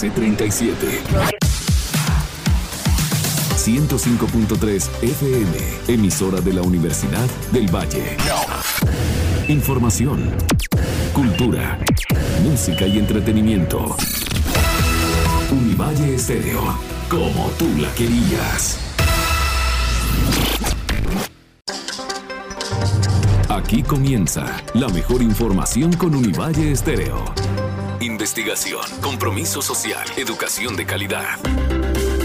C37 105.3 FM, emisora de la Universidad del Valle. Información, cultura, música y entretenimiento. Univalle Estéreo, como tú la querías. Aquí comienza la mejor información con Univalle Estéreo. Investigación, compromiso social, educación de calidad.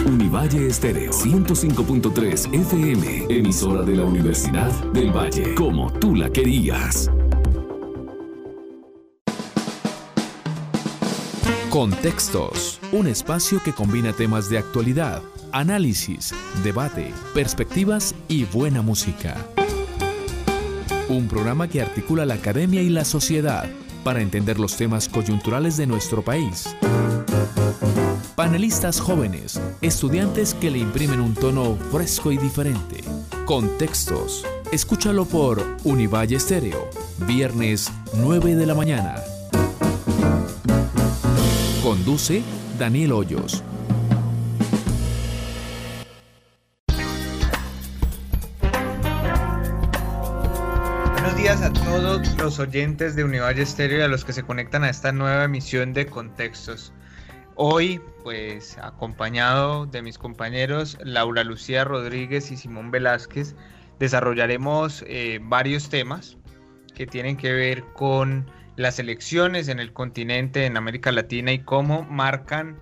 Univalle Estéreo 105.3 FM, emisora de la Universidad del Valle, como tú la querías. Contextos, un espacio que combina temas de actualidad, análisis, debate, perspectivas y buena música. Un programa que articula la academia y la sociedad para entender los temas coyunturales de nuestro país. Panelistas jóvenes, estudiantes que le imprimen un tono fresco y diferente. Contextos. Escúchalo por Univalle Estéreo, viernes 9 de la mañana. Conduce Daniel Hoyos. Días a todos los oyentes de Univalle Estéreo y a los que se conectan a esta nueva emisión de Contextos. Hoy, pues, acompañado de mis compañeros Laura Lucía Rodríguez y Simón Velázquez, desarrollaremos eh, varios temas que tienen que ver con las elecciones en el continente, en América Latina y cómo marcan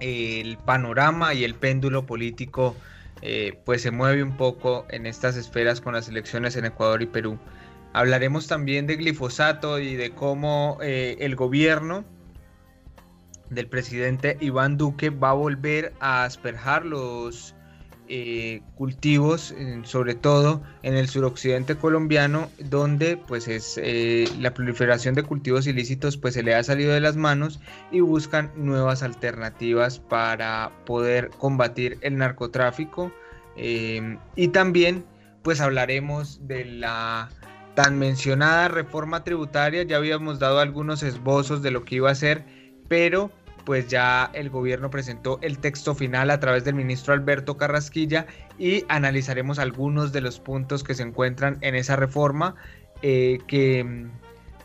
eh, el panorama y el péndulo político eh, pues se mueve un poco en estas esferas con las elecciones en Ecuador y Perú. Hablaremos también de glifosato y de cómo eh, el gobierno del presidente Iván Duque va a volver a asperjar los eh, cultivos, sobre todo en el suroccidente colombiano, donde pues es eh, la proliferación de cultivos ilícitos pues se le ha salido de las manos y buscan nuevas alternativas para poder combatir el narcotráfico eh, y también pues hablaremos de la tan mencionada reforma tributaria, ya habíamos dado algunos esbozos de lo que iba a ser, pero pues ya el gobierno presentó el texto final a través del ministro Alberto Carrasquilla y analizaremos algunos de los puntos que se encuentran en esa reforma eh, que,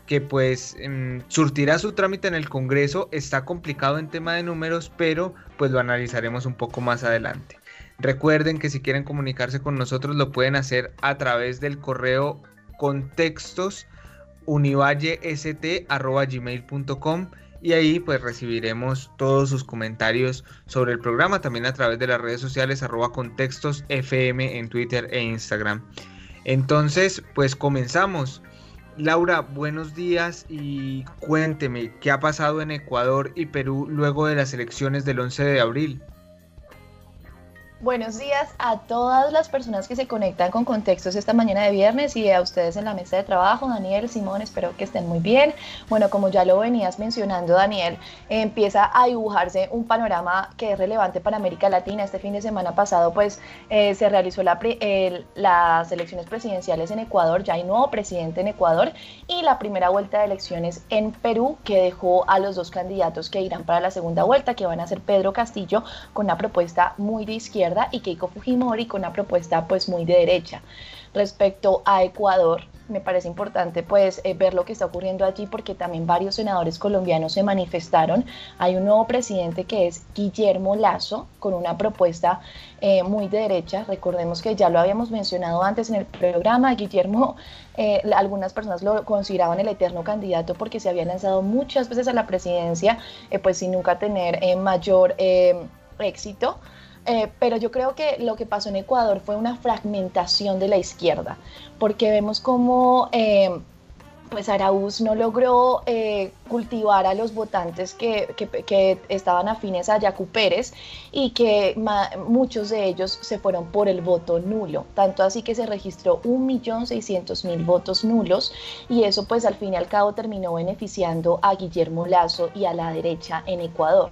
que pues mm, surtirá su trámite en el Congreso. Está complicado en tema de números, pero pues lo analizaremos un poco más adelante. Recuerden que si quieren comunicarse con nosotros lo pueden hacer a través del correo contextos y ahí pues recibiremos todos sus comentarios sobre el programa también a través de las redes sociales arroba contextos fm en Twitter e Instagram. Entonces pues comenzamos. Laura, buenos días y cuénteme qué ha pasado en Ecuador y Perú luego de las elecciones del 11 de abril. Buenos días a todas las personas que se conectan con contextos esta mañana de viernes y a ustedes en la mesa de trabajo, Daniel, Simón, espero que estén muy bien. Bueno, como ya lo venías mencionando, Daniel, empieza a dibujarse un panorama que es relevante para América Latina. Este fin de semana pasado, pues, eh, se realizó la, las elecciones presidenciales en Ecuador, ya hay nuevo presidente en Ecuador, y la primera vuelta de elecciones en Perú, que dejó a los dos candidatos que irán para la segunda vuelta, que van a ser Pedro Castillo, con una propuesta muy de izquierda, y Keiko Fujimori con una propuesta pues muy de derecha. Respecto a Ecuador, me parece importante pues eh, ver lo que está ocurriendo allí porque también varios senadores colombianos se manifestaron. Hay un nuevo presidente que es Guillermo Lazo con una propuesta eh, muy de derecha. Recordemos que ya lo habíamos mencionado antes en el programa. Guillermo, eh, algunas personas lo consideraban el eterno candidato porque se había lanzado muchas veces a la presidencia pues sin nunca tener mayor éxito. Eh, pero yo creo que lo que pasó en Ecuador fue una fragmentación de la izquierda, porque vemos como eh, pues Araúz no logró eh, cultivar a los votantes que, que, estaban afines a Yacu Pérez y que muchos de ellos se fueron por el voto nulo, tanto así que se registró 1.600.000 votos nulos y eso pues al fin y al cabo terminó beneficiando a Guillermo Lazo y a la derecha en Ecuador.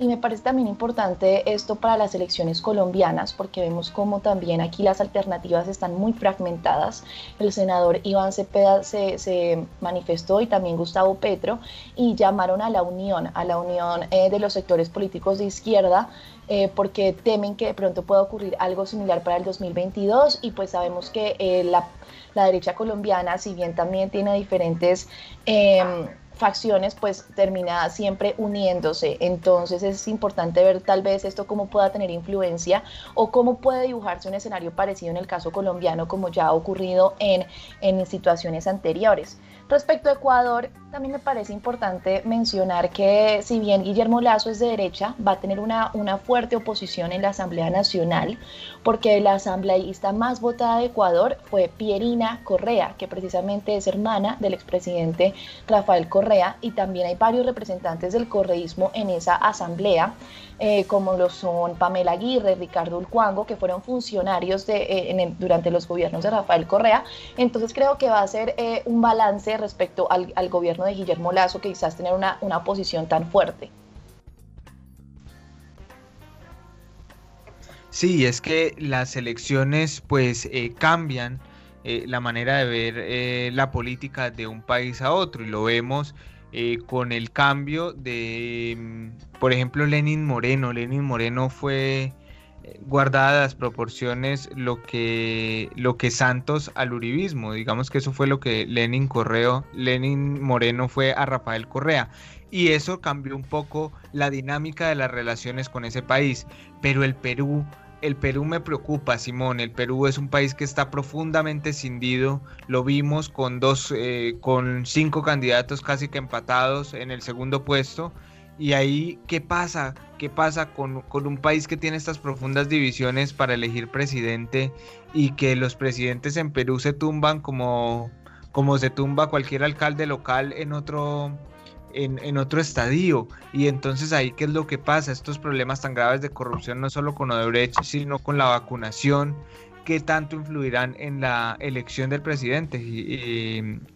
Y me parece también importante esto para las elecciones colombianas, porque vemos como también aquí las alternativas están muy fragmentadas. El senador Iván Cepeda se, manifestó y también Gustavo Petro Petro y llamaron a la unión, a la unión eh, de los sectores políticos de izquierda, eh, porque temen que de pronto pueda ocurrir algo similar para el 2022 y pues sabemos que eh, la, la, derecha colombiana, si bien también tiene diferentes em, facciones pues termina siempre uniéndose. Entonces es importante ver tal vez esto cómo pueda tener influencia o cómo puede dibujarse un escenario parecido en el caso colombiano como ya ha ocurrido en, en situaciones anteriores. Respecto a Ecuador, también me parece importante mencionar que si bien Guillermo Lazo es de derecha, va a tener una, una fuerte oposición en la Asamblea Nacional, porque la asambleísta más votada de Ecuador fue Pierina Correa, que precisamente es hermana del expresidente Rafael Correa, y también hay varios representantes del correísmo en esa asamblea. Eh, como lo son Pamela Aguirre, Ricardo Ulcuango, que fueron funcionarios de, eh, durante los gobiernos de Rafael Correa. Entonces creo que va a ser eh, un balance respecto al, gobierno de Guillermo Lazo, que quizás tener una, una posición tan fuerte. Sí, es que las elecciones pues cambian la manera de ver la política de un país a otro y lo vemos eh, con el cambio de, mm, por ejemplo, Lenin Moreno. Lenin Moreno fue eh, guardada las proporciones lo que, lo que Santos al uribismo. Digamos que eso fue lo que Lenin Correo, Lenin Moreno fue a Rafael Correa. Y eso cambió un poco la dinámica de las relaciones con ese país. Pero el Perú el Perú me preocupa, Simón. El Perú es un país que está profundamente cindido. Lo vimos con dos, eh, con cinco candidatos casi que empatados en el segundo puesto. Y ahí, ¿qué pasa? ¿Qué pasa con, un país que tiene estas profundas divisiones para elegir presidente y que los presidentes en Perú se tumban como, como se tumba cualquier alcalde local en otro, en, otro estadio. Y entonces ahí, ¿qué es lo que pasa? Estos problemas tan graves de corrupción, no solo con Odebrecht, sino con la vacunación, ¿qué tanto influirán en la elección del presidente?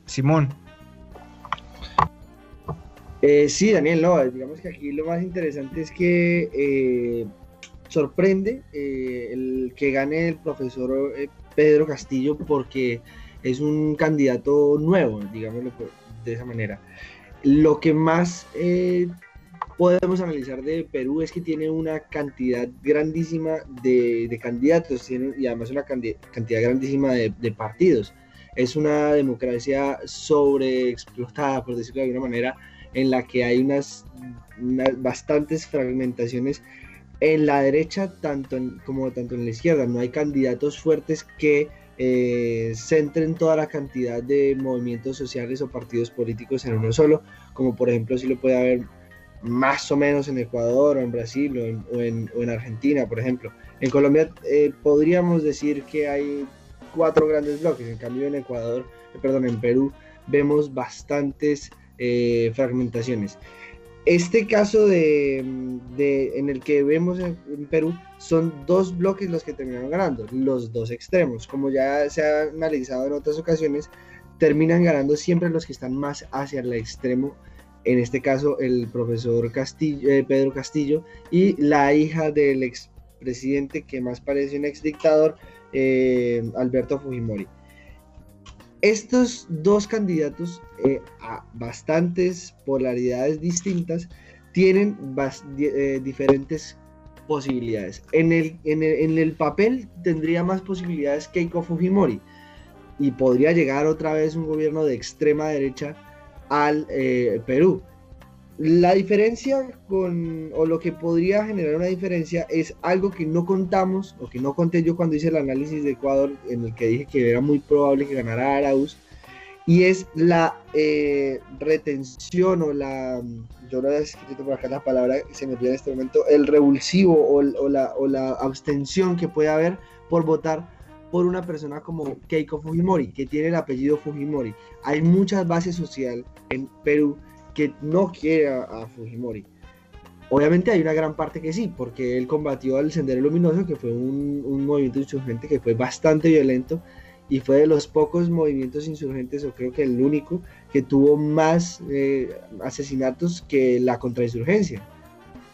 Simón. Eh, sí, Daniel, no, digamos que aquí lo más interesante es que eh, sorprende eh, el que gane el profesor Pedro Castillo porque es un candidato nuevo, digámoslo de esa manera. Lo que más eh, podemos analizar de Perú es que tiene una cantidad grandísima de, candidatos y además una cantidad grandísima de, partidos. Es una democracia sobreexplotada, por decirlo de alguna manera, en la que hay unas, bastantes fragmentaciones en la derecha tanto como tanto en la izquierda. No hay candidatos fuertes que eh, centren toda la cantidad de movimientos sociales o partidos políticos en uno solo, como por ejemplo si lo puede haber más o menos en Ecuador o en Brasil o en, Argentina, por ejemplo. En Colombia eh, podríamos decir que hay cuatro grandes bloques, en cambio en Ecuador, eh, perdón, en Perú vemos bastantes eh, fragmentaciones. Este caso de, en el que vemos en, Perú son dos bloques los que terminaron ganando, los dos extremos. Como ya se ha analizado en otras ocasiones, terminan ganando siempre los que están más hacia el extremo. En este caso, el profesor Castillo, eh, Pedro Castillo y la hija del expresidente que más parece un exdictador, eh, Alberto Fujimori estos dos candidatos eh, a bastantes polaridades distintas tienen eh, diferentes posibilidades. En el, en, el, papel tendría más posibilidades Keiko Fujimori y podría llegar otra vez un gobierno de extrema derecha al eh, Perú. La diferencia con, o lo que podría generar una diferencia es algo que no contamos, o que no conté yo cuando hice el análisis de Ecuador, en el que dije que era muy probable que ganara Arauz, y es la eh, retención o la, yo no he escrito por acá la palabra se me olvida en este momento, el revulsivo o, la, o la abstención que puede haber por votar por una persona como Keiko Fujimori, que tiene el apellido Fujimori. Hay muchas bases sociales en Perú que no quiere a, Fujimori. Obviamente hay una gran parte que sí, porque él combatió al Sendero Luminoso, que fue un, movimiento insurgente que fue bastante violento y fue de los pocos movimientos insurgentes, o creo que el único, que tuvo más eh, asesinatos que la contrainsurgencia.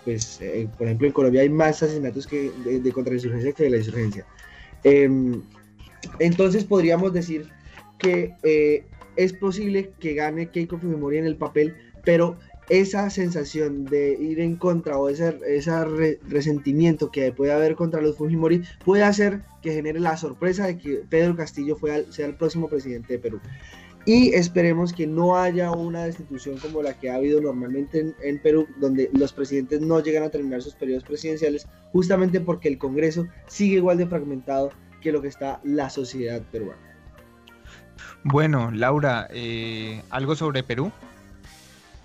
Pues, eh, por ejemplo, en Colombia hay más asesinatos que, de, contrainsurgencia que de la insurgencia. Em, entonces podríamos decir que eh, es posible que gane Keiko Fujimori en el papel, pero esa sensación de ir en contra o ese, ese resentimiento que puede haber contra los Fujimori puede hacer que genere la sorpresa de que Pedro Castillo sea el próximo presidente de Perú. Y esperemos que no haya una destitución como la que ha habido normalmente en, Perú, donde los presidentes no llegan a terminar sus periodos presidenciales, justamente porque el Congreso sigue igual de fragmentado que lo que está la sociedad peruana. Bueno, Laura, eh, ¿algo sobre Perú?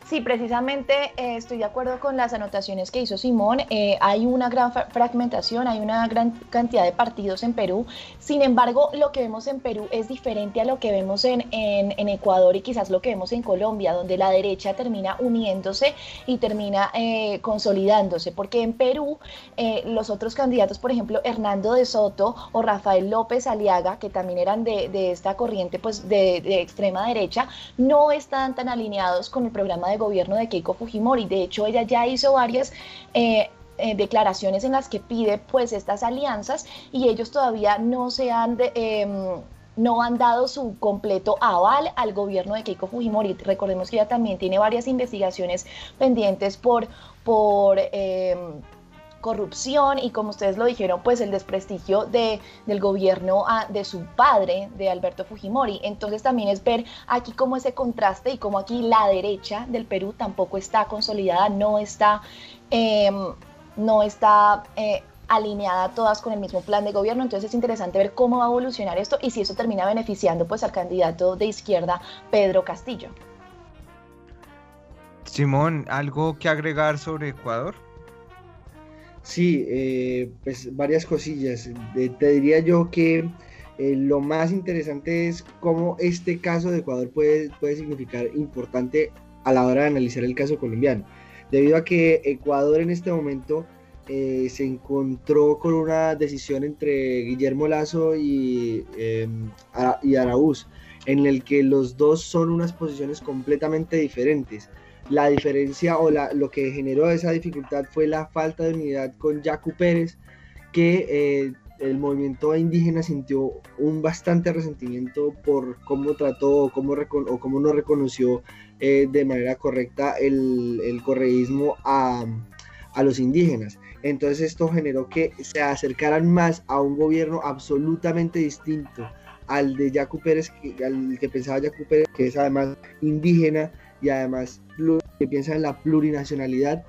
Sí, precisamente eh, estoy de acuerdo con las anotaciones que hizo Simón. Eh, hay una gran fragmentación, hay una gran cantidad de partidos en Perú. Sin embargo, lo que vemos en Perú es diferente a lo que vemos en, en, Ecuador y quizás lo que vemos en Colombia, donde la derecha termina uniéndose y termina eh, consolidándose. Porque en Perú, los otros candidatos, por ejemplo, Hernando de Soto o Rafael López Aliaga, que también eran de, de esta corriente pues, de, de extrema derecha, no están tan alineados con el programa de gobierno de Keiko Fujimori. De hecho, ella ya hizo varias... Eh, eh, declaraciones en las que pide pues estas alianzas y ellos todavía no se han em, no han dado su completo aval al gobierno de Keiko Fujimori. Recordemos que ella también tiene varias investigaciones pendientes por, por em, corrupción y como ustedes lo dijeron, pues el desprestigio de, del gobierno ah, de su padre, de Alberto Fujimori. Entonces también es ver aquí cómo ese contraste y cómo aquí la derecha del Perú tampoco está consolidada, no está, em, no está eh, alineada todas con el mismo plan de gobierno. Entonces es interesante ver cómo va a evolucionar esto y si eso termina beneficiando pues al candidato de izquierda Pedro Castillo. Simón, ¿algo que agregar sobre Ecuador? Sí, eh, pues varias cosillas. te diría yo que eh, lo más interesante es cómo este caso de Ecuador puede, puede significar importante a la hora de analizar el caso colombiano. Debido a que Ecuador en este momento eh, se encontró con una decisión entre Guillermo Lazo y, em, y Araúz, en el que los dos son unas posiciones completamente diferentes. La diferencia o lo que generó esa dificultad fue la falta de unidad con Yacu Pérez, que eh, el movimiento indígena sintió un bastante resentimiento por cómo trató o cómo, o cómo no reconoció eh, de manera correcta el, el correísmo a, a los indígenas. Entonces esto generó que se acercaran más a un gobierno absolutamente distinto al de Yacu Pérez, al que pensaba Yacu Pérez, que es además indígena y además que piensa en la plurinacionalidad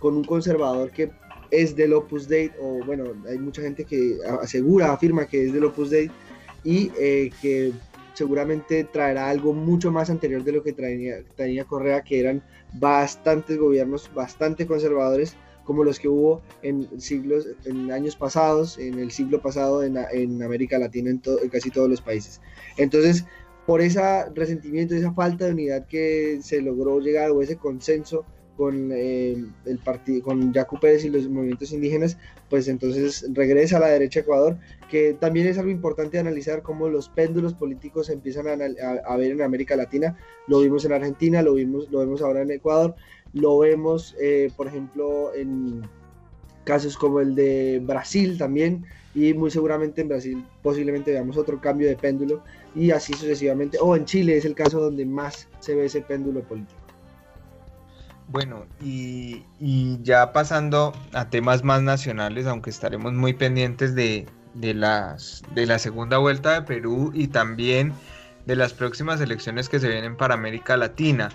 con un conservador que es del Opus Dei, o bueno, hay mucha gente que asegura, afirma que es del Opus Dei y eh, que seguramente traerá algo mucho más anterior de lo que traía, traía Correa, que eran bastantes gobiernos bastante conservadores como los que hubo en siglos, en años pasados, en el siglo pasado en, en América Latina, en, en, casi todos los países. Entonces, por ese resentimiento, esa falta de unidad que se logró llegar o ese consenso con eh, el partido, con Jaco Pérez y los movimientos indígenas, pues entonces regresa a la derecha Ecuador, que también es algo importante analizar cómo los péndulos políticos se empiezan a, ver en América Latina. Lo vimos en Argentina, lo vimos, lo vemos ahora en Ecuador, lo vemos, eh, por ejemplo, en casos como el de Brasil también, y muy seguramente en Brasil posiblemente veamos otro cambio de péndulo y así sucesivamente. O en Chile es el caso donde más se ve ese péndulo político. Bueno, y, ya pasando a temas más nacionales, aunque estaremos muy pendientes de, las, de la segunda vuelta de Perú y también de las próximas elecciones que se vienen para América Latina.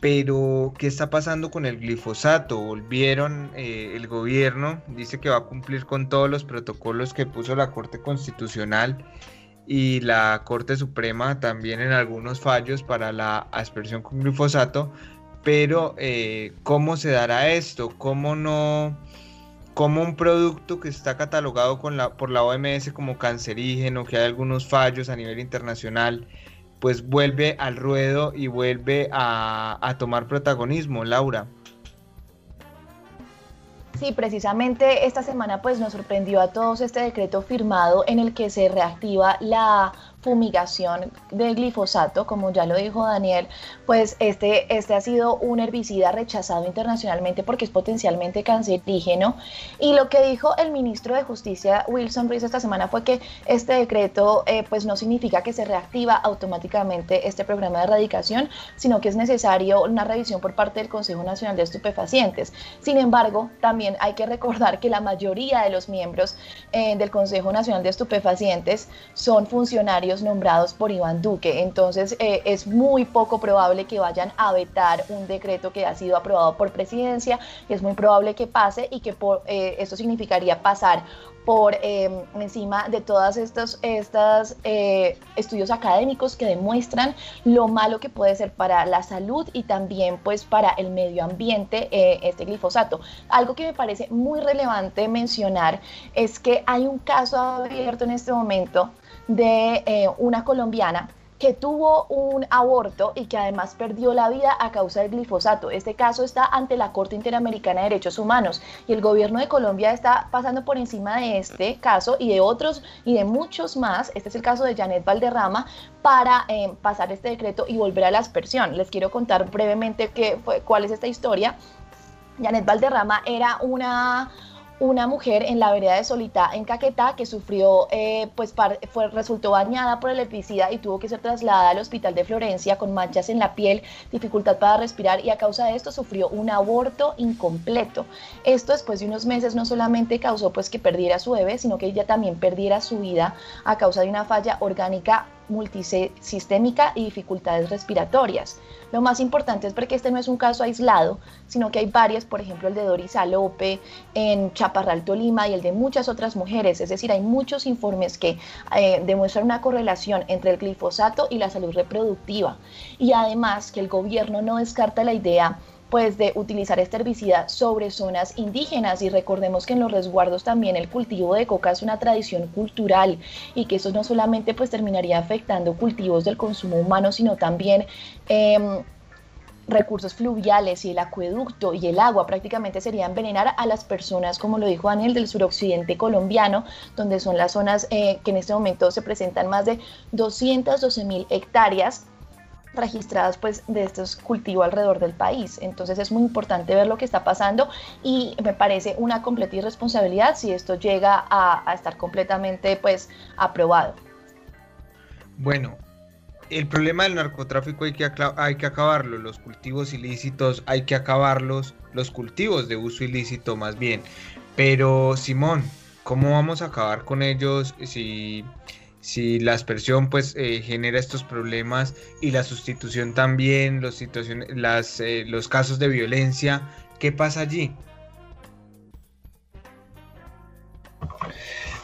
Pero, ¿qué está pasando con el glifosato? Volvieron, eh, el gobierno dice que va a cumplir con todos los protocolos que puso la Corte Constitucional y la Corte Suprema también en algunos fallos para la aspersión con glifosato, pero eh, ¿cómo se dará esto? ¿Cómo no? ¿Cómo un producto que está catalogado por la OMS como cancerígeno, que hay algunos fallos a nivel internacional, pues vuelve al ruedo y vuelve a tomar protagonismo, Laura? Sí, precisamente esta semana pues nos sorprendió a todos este decreto firmado en el que se reactiva la fumigación de glifosato, como ya lo dijo Daniel, pues este, este ha sido un herbicida rechazado internacionalmente porque es potencialmente cancerígeno. Y lo que dijo el ministro de Justicia, Wilson Ruiz, esta semana fue que este decreto eh, pues no significa que se reactiva automáticamente este programa de erradicación, sino que es necesario una revisión por parte del Consejo Nacional de Estupefacientes. Sin embargo, también hay que recordar que la mayoría de los miembros eh, del Consejo Nacional de Estupefacientes son funcionarios nombrados por Iván Duque. Entonces, eh, es muy poco probable que vayan a vetar un decreto que ha sido aprobado por presidencia. Es muy probable que pase y que por, eh, esto significaría pasar por em, encima de todos estos, estos eh, estudios académicos que demuestran lo malo que puede ser para la salud y también pues para el medio ambiente eh, este glifosato. Algo que me parece muy relevante mencionar es que hay un caso abierto en este momento de eh, una colombiana que tuvo un aborto y que además perdió la vida a causa del glifosato. Este caso está ante la Corte Interamericana de Derechos Humanos y el gobierno de Colombia está pasando por encima de este caso y de otros y de muchos más. Este es el caso de Janet Valderrama para eh, pasar este decreto y volver a la aspersión. Les quiero contar brevemente qué fue, cuál es esta historia. Janet Valderrama era una una mujer en la vereda de Solita, en Caquetá, que sufrió, eh, pues fue, resultó bañada por el herbicida y tuvo que ser trasladada al hospital de Florencia con manchas en la piel, dificultad para respirar y a causa de esto sufrió un aborto incompleto. Esto después de unos meses no solamente causó pues que perdiera su bebé, sino que ella también perdiera su vida a causa de una falla orgánica multisistémica y dificultades respiratorias. Lo más importante es porque este no es un caso aislado, sino que hay varias, por ejemplo el de Doris Alope en Chaparral, Tolima y el de muchas otras mujeres. Es decir, hay muchos informes que eh, demuestran una correlación entre el glifosato y la salud reproductiva. Y además que el gobierno no descarta la idea pues de utilizar este herbicida sobre zonas indígenas. Y recordemos que en los resguardos también el cultivo de coca es una tradición cultural y que eso no solamente pues terminaría afectando cultivos del consumo humano sino también em, recursos fluviales y el acueducto y el agua. Prácticamente sería envenenar a las personas, como lo dijo Daniel, del suroccidente colombiano, donde son las zonas eh, que en este momento se presentan más de 212 mil hectáreas registradas pues de estos cultivos alrededor del país. Entonces es muy importante ver lo que está pasando y me parece una completa irresponsabilidad si esto llega a, estar completamente pues aprobado. Bueno, el problema del narcotráfico hay que, hay que acabarlo, los cultivos ilícitos hay que acabarlos, los cultivos de uso ilícito más bien. Pero Simón, ¿cómo vamos a acabar con ellos si si la aspersión pues eh, genera estos problemas y la sustitución también, los, situaciones, las, eh, los casos de violencia, ¿qué pasa allí?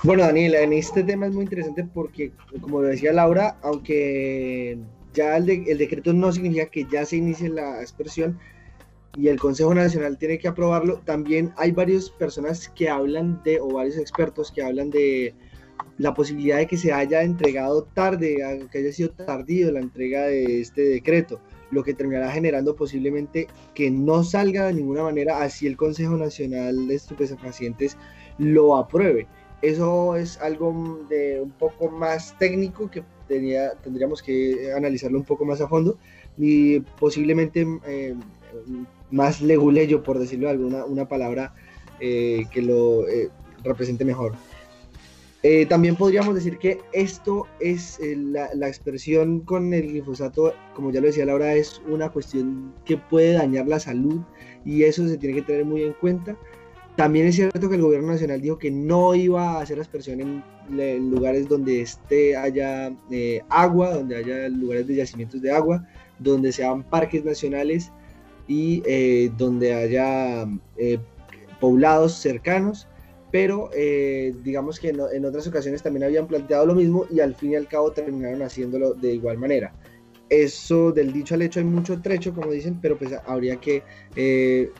Bueno, Daniela, en este tema es muy interesante porque, como decía Laura, aunque ya el, el decreto no significa que ya se inicie la aspersión y el Consejo Nacional tiene que aprobarlo, también hay varias personas que hablan de, o varios expertos que hablan de la posibilidad de que se haya entregado tarde, que haya sido tardío la entrega de este decreto, lo que terminará generando posiblemente que no salga de ninguna manera así el Consejo Nacional de Estupefacientes lo apruebe. Eso es algo de un poco más técnico que tendríamos que analizarlo un poco más a fondo y posiblemente eh, más leguleyo, por decirlo de alguna una palabra eh, que lo eh, represente mejor. Eh, también podríamos decir que esto es eh, la, expresión con el glifosato, como ya lo decía Laura, es una cuestión que puede dañar la salud y eso se tiene que tener muy en cuenta. También es cierto que el gobierno nacional dijo que no iba a hacer aspersión en, en lugares donde esté haya eh, agua, donde haya lugares de yacimientos de agua, donde sean parques nacionales y donde haya poblados cercanos pero eh, digamos que en, otras ocasiones también habían planteado lo mismo y al fin y al cabo terminaron haciéndolo de igual manera. Eso del dicho al hecho hay mucho trecho, como dicen, pero pues habría que eh,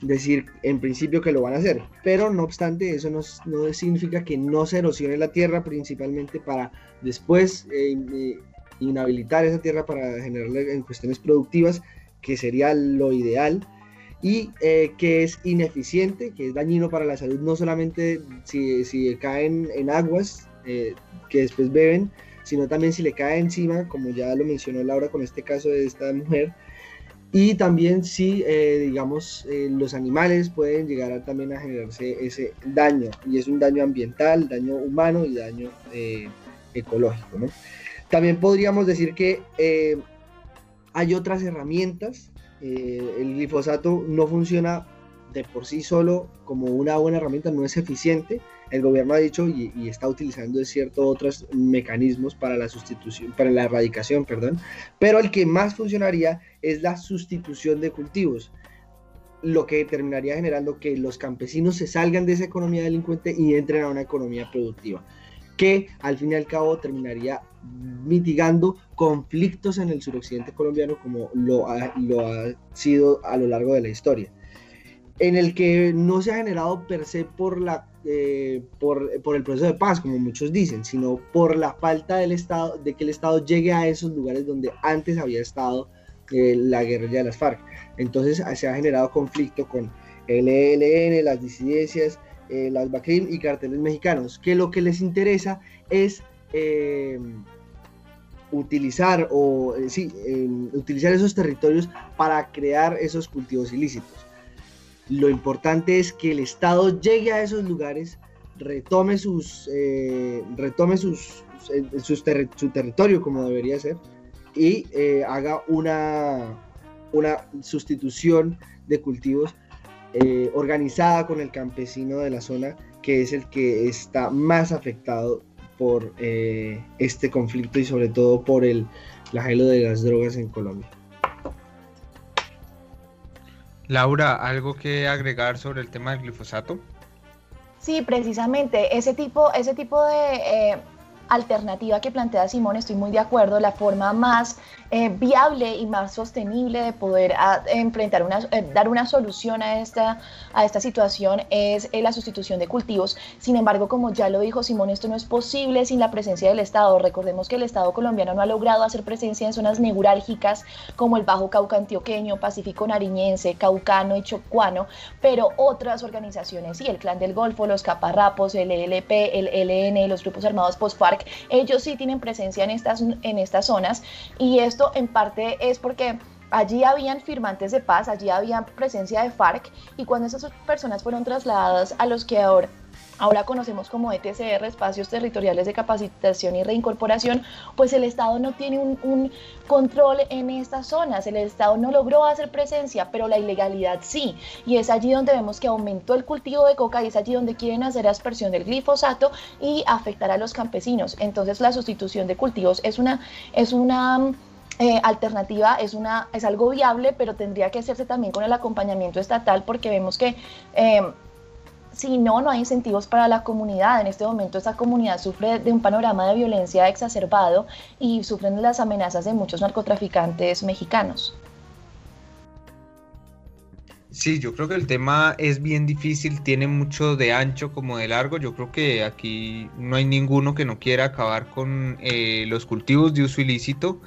decir en principio que lo van a hacer. Pero no obstante, eso no, no significa que no se erosione la tierra, principalmente para después eh, inhabilitar esa tierra para generarle en cuestiones productivas, que sería lo ideal y eh, que es ineficiente, que es dañino para la salud, no solamente si, si caen en aguas eh, que después beben, sino también si le cae encima, como ya lo mencionó Laura con este caso de esta mujer, y también si, eh, digamos, eh, los animales pueden llegar a, también a generarse ese daño, y es un daño ambiental, daño humano y daño eh, ecológico. ¿no? También podríamos decir que hay otras herramientas, el glifosato no funciona de por sí solo como una buena herramienta, no es eficiente, el gobierno ha dicho y, está utilizando ciertos otros mecanismos para la sustitución, para la erradicación, perdón, pero el que más funcionaría es la sustitución de cultivos, lo que terminaría generando que los campesinos se salgan de esa economía delincuente y entren a una economía productiva, que al fin y al cabo terminaría mitigando conflictos en el suroccidente colombiano como lo lo ha sido a lo largo de la historia en el que no se ha generado per se por, la, eh, por, el proceso de paz, como muchos dicen, sino por la falta del Estado, de que el Estado llegue a esos lugares donde antes había estado eh, la guerrilla de las FARC. Entonces se ha generado conflicto con el ELN, las disidencias, eh, las BACRIM y carteles mexicanos, que lo que les interesa es utilizar o sí, utilizar esos territorios para crear esos cultivos ilícitos. Lo importante es que el Estado llegue a esos lugares, retome, sus, eh, retome sus, su territorio como debería ser y eh, haga una, una sustitución de cultivos eh, organizada con el campesino de la zona, que es el que está más afectado por este conflicto y sobre todo por el flagelo de las drogas en Colombia. Laura, ¿algo que agregar sobre el tema del glifosato? Sí, precisamente, ese tipo, ese tipo de eh, alternativa que plantea Simón, estoy muy de acuerdo, la forma más eh, viable y más sostenible de poder ah, enfrentar una, eh, dar una solución a esta, a esta situación es eh, la sustitución de cultivos. Sin embargo, como ya lo dijo Simón, esto no es posible sin la presencia del Estado. Recordemos que el Estado colombiano no ha logrado hacer presencia en zonas neurálgicas como el Bajo Cauca antioqueño, Pacífico nariñense, Caucano y Chocuano, pero otras organizaciones, sí, el Clan del Golfo, los Caparrapos, el ELP, el ELN, los grupos armados post-FARC, ellos sí tienen presencia en estas, en estas zonas y esto en parte es porque allí habían firmantes de paz, allí había presencia de FARC y cuando esas personas fueron trasladadas a los que ahora ahora conocemos como ETCR, espacios territoriales de capacitación y reincorporación, pues el Estado no tiene un, control en estas zonas, el Estado no logró hacer presencia, pero la ilegalidad sí, y es allí donde vemos que aumentó el cultivo de coca y es allí donde quieren hacer aspersión del glifosato y afectar a los campesinos. Entonces la sustitución de cultivos es una, es una eh, alternativa es, una, es algo viable, pero tendría que hacerse también con el acompañamiento estatal porque vemos que eh, si no, no hay incentivos para la comunidad. En este momento esta comunidad sufre de un panorama de violencia exacerbado y sufren las amenazas de muchos narcotraficantes mexicanos. Sí, yo creo que el tema es bien difícil, tiene mucho de ancho como de largo. Yo creo que aquí no hay ninguno que no quiera acabar con eh, los cultivos de uso ilícito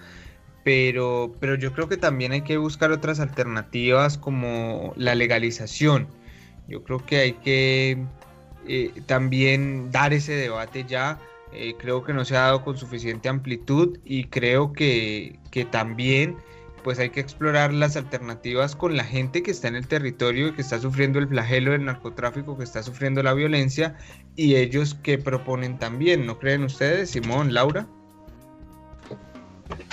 pero, pero yo creo que también hay que buscar otras alternativas como la legalización. Yo creo que hay que eh, también dar ese debate ya. Eh, creo que no se ha dado con suficiente amplitud y creo que, que también pues hay que explorar las alternativas con la gente que está en el territorio y que está sufriendo el flagelo del narcotráfico, que está sufriendo la violencia y ellos que proponen también, ¿no creen ustedes, Simón, Laura?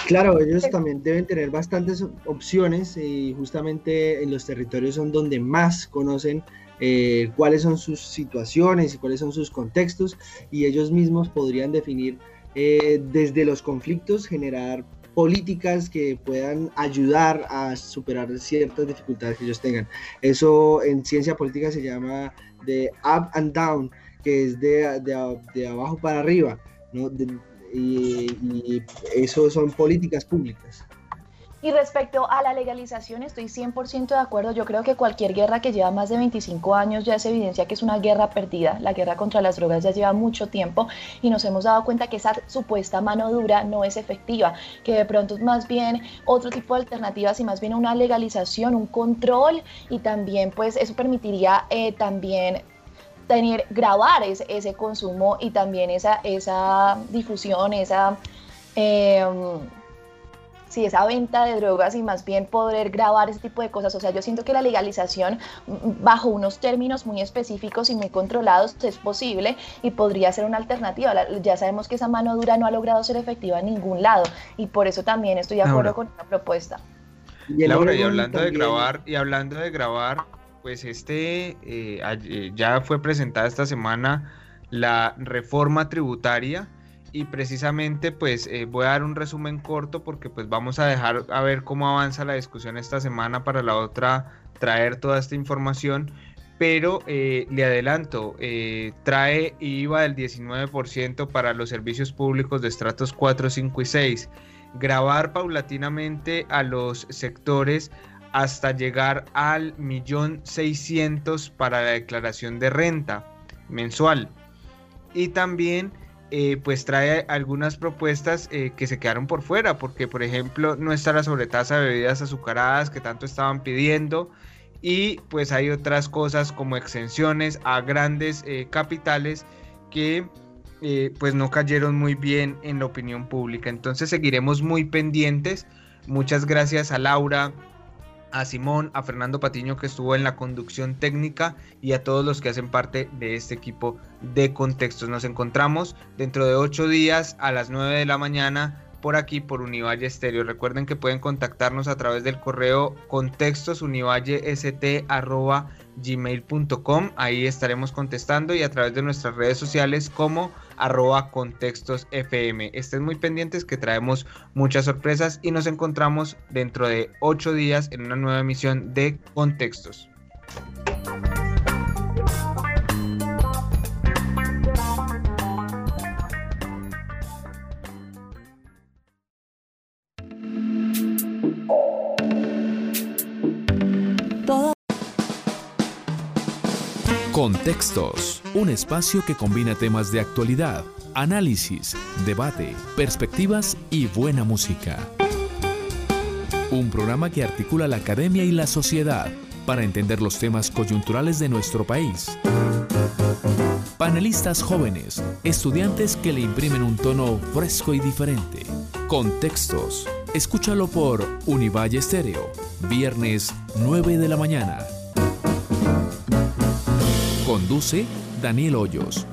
Claro, ellos también deben tener bastantes opciones y justamente en los territorios son donde más conocen eh, cuáles son sus situaciones y cuáles son sus contextos y ellos mismos podrían definir eh, desde los conflictos, generar políticas que puedan ayudar a superar ciertas dificultades que ellos tengan. Eso en ciencia política se llama de up and down, que es de, de, abajo para arriba, ¿no? Y, eso son políticas públicas. Y respecto a la legalización, estoy 100% de acuerdo. Yo creo que cualquier guerra que lleva más de 25 años ya es evidencia que es una guerra perdida. La guerra contra las drogas ya lleva mucho tiempo y nos hemos dado cuenta que esa supuesta mano dura no es efectiva, que de pronto es más bien otro tipo de alternativas y más bien una legalización, un control y también pues eso permitiría eh, también tener, grabar ese, ese consumo y también esa, esa difusión, esa eh, si esa venta de drogas y más bien poder grabar ese tipo de cosas. O sea, yo siento que la legalización bajo unos términos muy específicos y muy controlados es posible y podría ser una alternativa. Ya sabemos que esa mano dura no ha logrado ser efectiva en ningún lado y por eso también estoy de acuerdo con esta propuesta. Y Laura, y hablando de grabar, y hablando de grabar, pues este eh, ya fue presentada esta semana la reforma tributaria y precisamente pues eh, voy a dar un resumen corto porque pues vamos a dejar a ver cómo avanza la discusión esta semana para la otra traer toda esta información pero eh, le adelanto, eh, trae IVA del 19% para los servicios públicos de estratos 4, 5 y 6, grabar paulatinamente a los sectores hasta llegar al millón seiscientos para la declaración de renta mensual y también eh, pues trae algunas propuestas eh, que se quedaron por fuera, porque por ejemplo no está la sobretasa de bebidas azucaradas que tanto estaban pidiendo y pues hay otras cosas como exenciones a grandes eh, capitales que pues no cayeron muy bien en la opinión pública. Entonces seguiremos muy pendientes. Muchas gracias a Laura, a Simón, a Fernando Patiño que estuvo en la conducción técnica y a todos los que hacen parte de este equipo de contextos. Nos encontramos dentro de ocho días a las nueve de la mañana por aquí por Univalle Estéreo. Recuerden que pueden contactarnos a través del correo contextosunivalle.st@gmail.com. Ahí estaremos contestando y a través de nuestras redes sociales como arroba contextos FM. Estén muy pendientes que traemos muchas sorpresas y nos encontramos dentro de ocho días en una nueva emisión de Contextos. Contextos, un espacio que combina temas de actualidad, análisis, debate, perspectivas y buena música. Un programa que articula la academia y la sociedad para entender los temas coyunturales de nuestro país. Panelistas jóvenes, estudiantes que le imprimen un tono fresco y diferente. Contextos. Escúchalo por Univalle Estéreo, viernes 9 de la mañana. Conduce Daniel Hoyos.